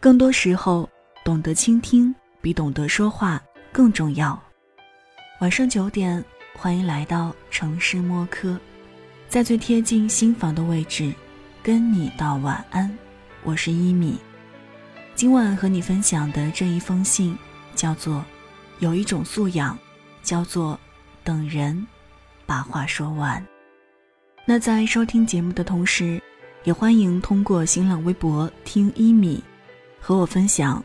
更多时候，懂得倾听比懂得说话更重要。晚上九点，欢迎来到城市默客，在最贴近心房的位置，跟你道晚安。我是一米，今晚和你分享的这一封信，叫做“有一种素养，叫做等人把话说完”。那在收听节目的同时，也欢迎通过新浪微博听一米。和我分享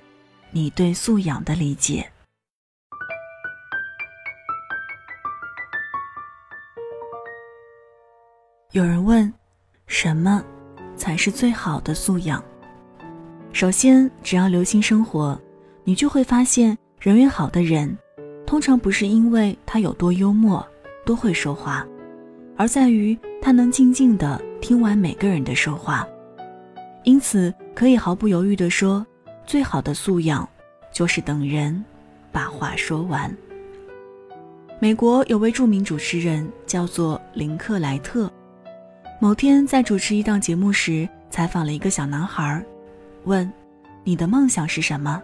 你对素养的理解。有人问，什么才是最好的素养？首先，只要留心生活，你就会发现，人缘好的人，通常不是因为他有多幽默、多会说话，而在于他能静静的听完每个人的说话。因此，可以毫不犹豫地说，最好的素养就是等人把话说完。美国有位著名主持人叫做林克莱特，某天在主持一档节目时，采访了一个小男孩，问：“你的梦想是什么？”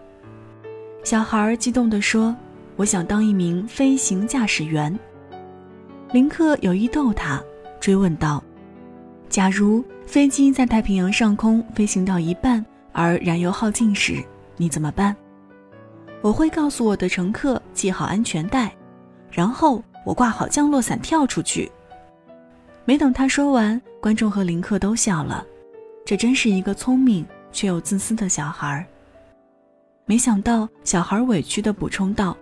小孩激动地说：“我想当一名飞行驾驶员。”林克有意逗他，追问道。假如飞机在太平洋上空飞行到一半而燃油耗尽时，你怎么办？我会告诉我的乘客系好安全带，然后我挂好降落伞跳出去。没等他说完，观众和林克都笑了。这真是一个聪明却又自私的小孩。没想到小孩委屈地补充道：“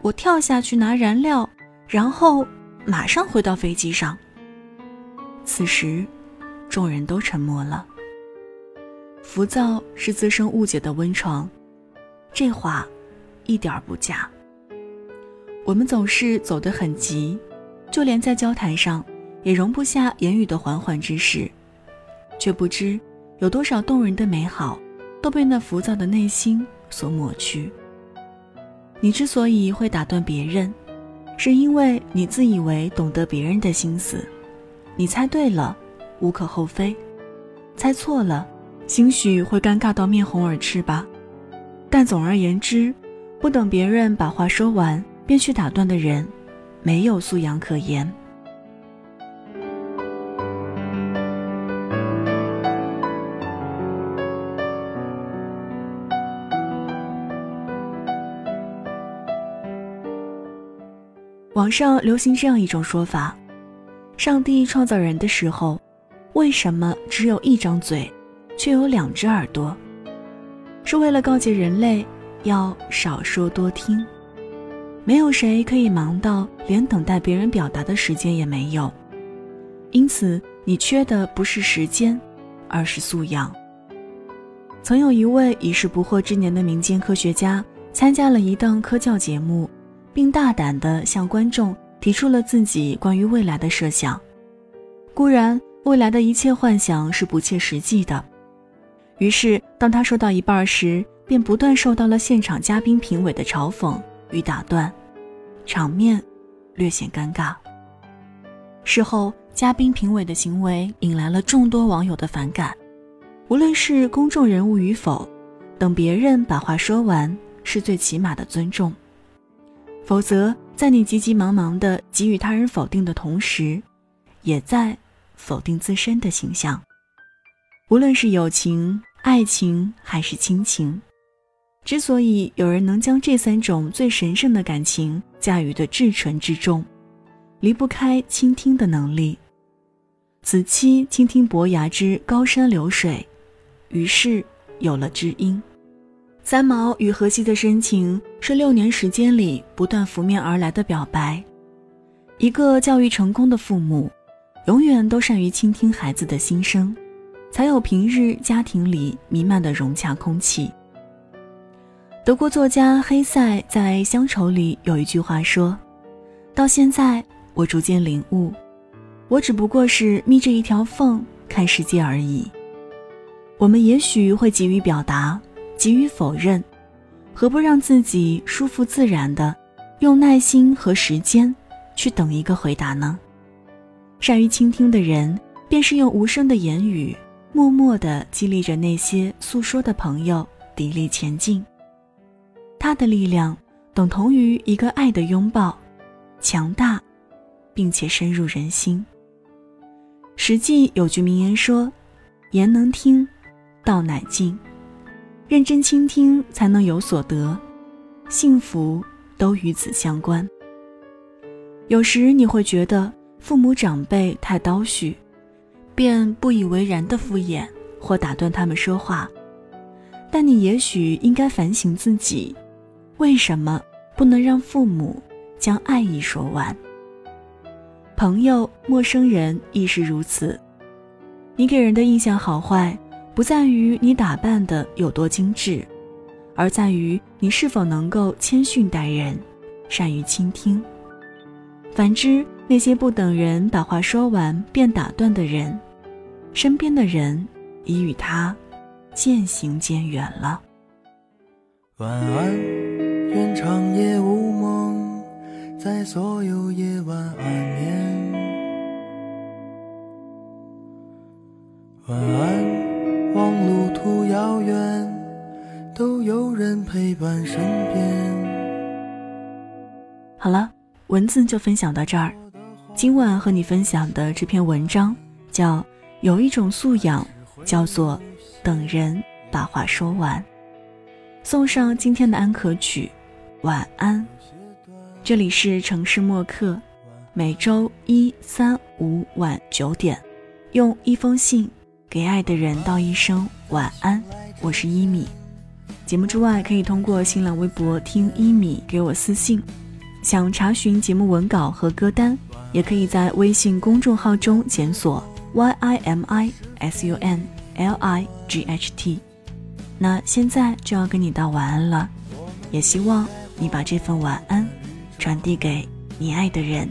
我跳下去拿燃料，然后马上回到飞机上。”此时，众人都沉默了。浮躁是滋生误解的温床，这话一点不假。我们总是走得很急，就连在交谈上，也容不下言语的缓缓之时，却不知有多少动人的美好都被那浮躁的内心所抹去。你之所以会打断别人，是因为你自以为懂得别人的心思。你猜对了，无可厚非；猜错了，兴许会尴尬到面红耳赤吧。但总而言之，不等别人把话说完便去打断的人，没有素养可言。网上流行这样一种说法。上帝创造人的时候，为什么只有一张嘴，却有两只耳朵？是为了告诫人类要少说多听。没有谁可以忙到连等待别人表达的时间也没有。因此，你缺的不是时间，而是素养。曾有一位已是不惑之年的民间科学家参加了一档科教节目，并大胆地向观众。提出了自己关于未来的设想，固然未来的一切幻想是不切实际的。于是，当他说到一半时，便不断受到了现场嘉宾评委的嘲讽与打断，场面略显尴尬。事后，嘉宾评委的行为引来了众多网友的反感。无论是公众人物与否，等别人把话说完是最起码的尊重。否则，在你急急忙忙的给予他人否定的同时，也在否定自身的形象。无论是友情、爱情还是亲情，之所以有人能将这三种最神圣的感情驾驭的至纯至重，离不开倾听的能力。子期倾听伯牙之高山流水，于是有了知音。三毛与荷西的深情是六年时间里不断拂面而来的表白。一个教育成功的父母，永远都善于倾听孩子的心声，才有平日家庭里弥漫的融洽空气。德国作家黑塞在《乡愁》里有一句话说：“到现在，我逐渐领悟，我只不过是眯着一条缝看世界而已。”我们也许会急于表达。急于否认，何不让自己舒服自然的，用耐心和时间去等一个回答呢？善于倾听的人，便是用无声的言语，默默的激励着那些诉说的朋友砥砺前进。他的力量等同于一个爱的拥抱，强大，并且深入人心。实际有句名言说：“言能听，道乃进。”认真倾听才能有所得，幸福都与此相关。有时你会觉得父母长辈太叨絮，便不以为然的敷衍或打断他们说话，但你也许应该反省自己，为什么不能让父母将爱意说完？朋友、陌生人亦是如此，你给人的印象好坏。不在于你打扮的有多精致，而在于你是否能够谦逊待人，善于倾听。反之，那些不等人把话说完便打断的人，身边的人已与他渐行渐远了。晚安，愿长夜无梦，在所有夜晚安眠。晚安。望路途遥远，都有人陪伴身边。好了，文字就分享到这儿。今晚和你分享的这篇文章叫《有一种素养，叫做等人把话说完》。送上今天的安可曲，晚安。这里是城市默客，每周一、三、五晚九点，用一封信。给爱的人道一声晚安，我是一米。节目之外，可以通过新浪微博听一米给我私信。想查询节目文稿和歌单，也可以在微信公众号中检索 y i m i s u n l i g h t。那现在就要跟你道晚安了，也希望你把这份晚安传递给你爱的人。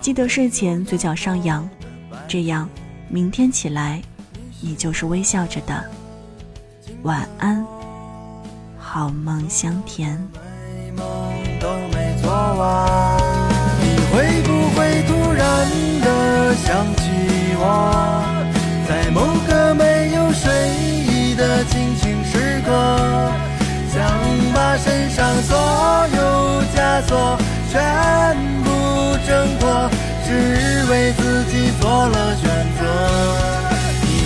记得睡前嘴角上扬，这样明天起来。你就是微笑着的，晚安，好梦香甜。你会不会突然的想起我，在某个没有睡意的清醒时刻，想把身上所有枷锁全部挣脱，只为自己做了选择。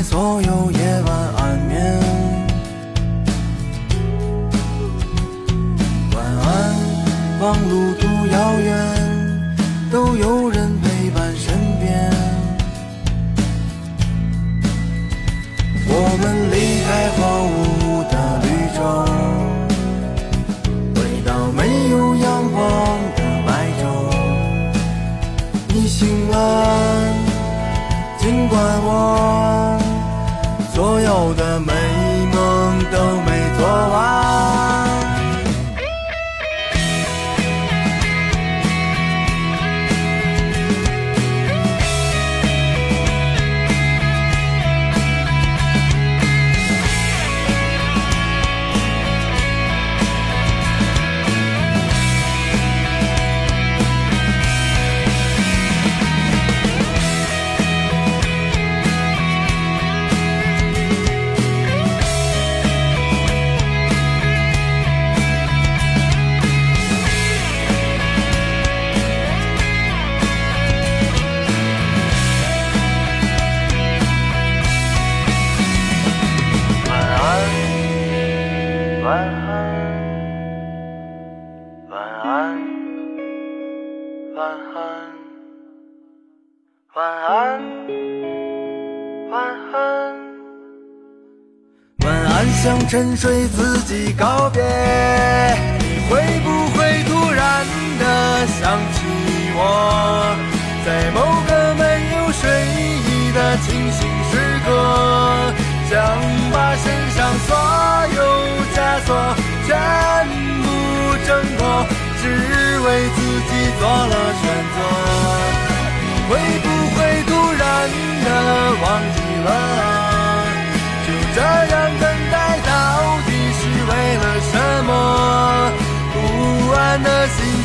在所有夜晚安眠。晚安，望路途遥远，都有人陪伴身边。我们离开荒芜的绿洲，回到没有阳光的白昼。你醒了。幻想，沉睡，自己告别。你会不会突然的想起我，在某个没有睡意的清醒时刻，想把身上所有枷锁全部挣脱，只为自己做了选择。会不会突然的忘记了？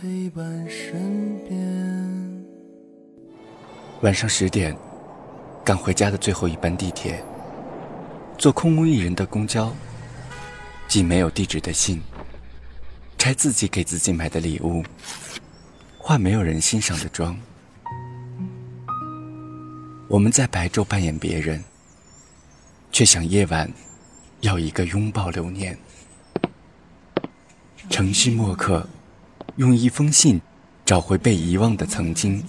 陪伴身边。晚上十点，赶回家的最后一班地铁，坐空无一人的公交，寄没有地址的信，拆自己给自己买的礼物，化没有人欣赏的妆。我们在白昼扮演别人，却想夜晚要一个拥抱留念。城市墨客用一封信找回被遗忘的曾经。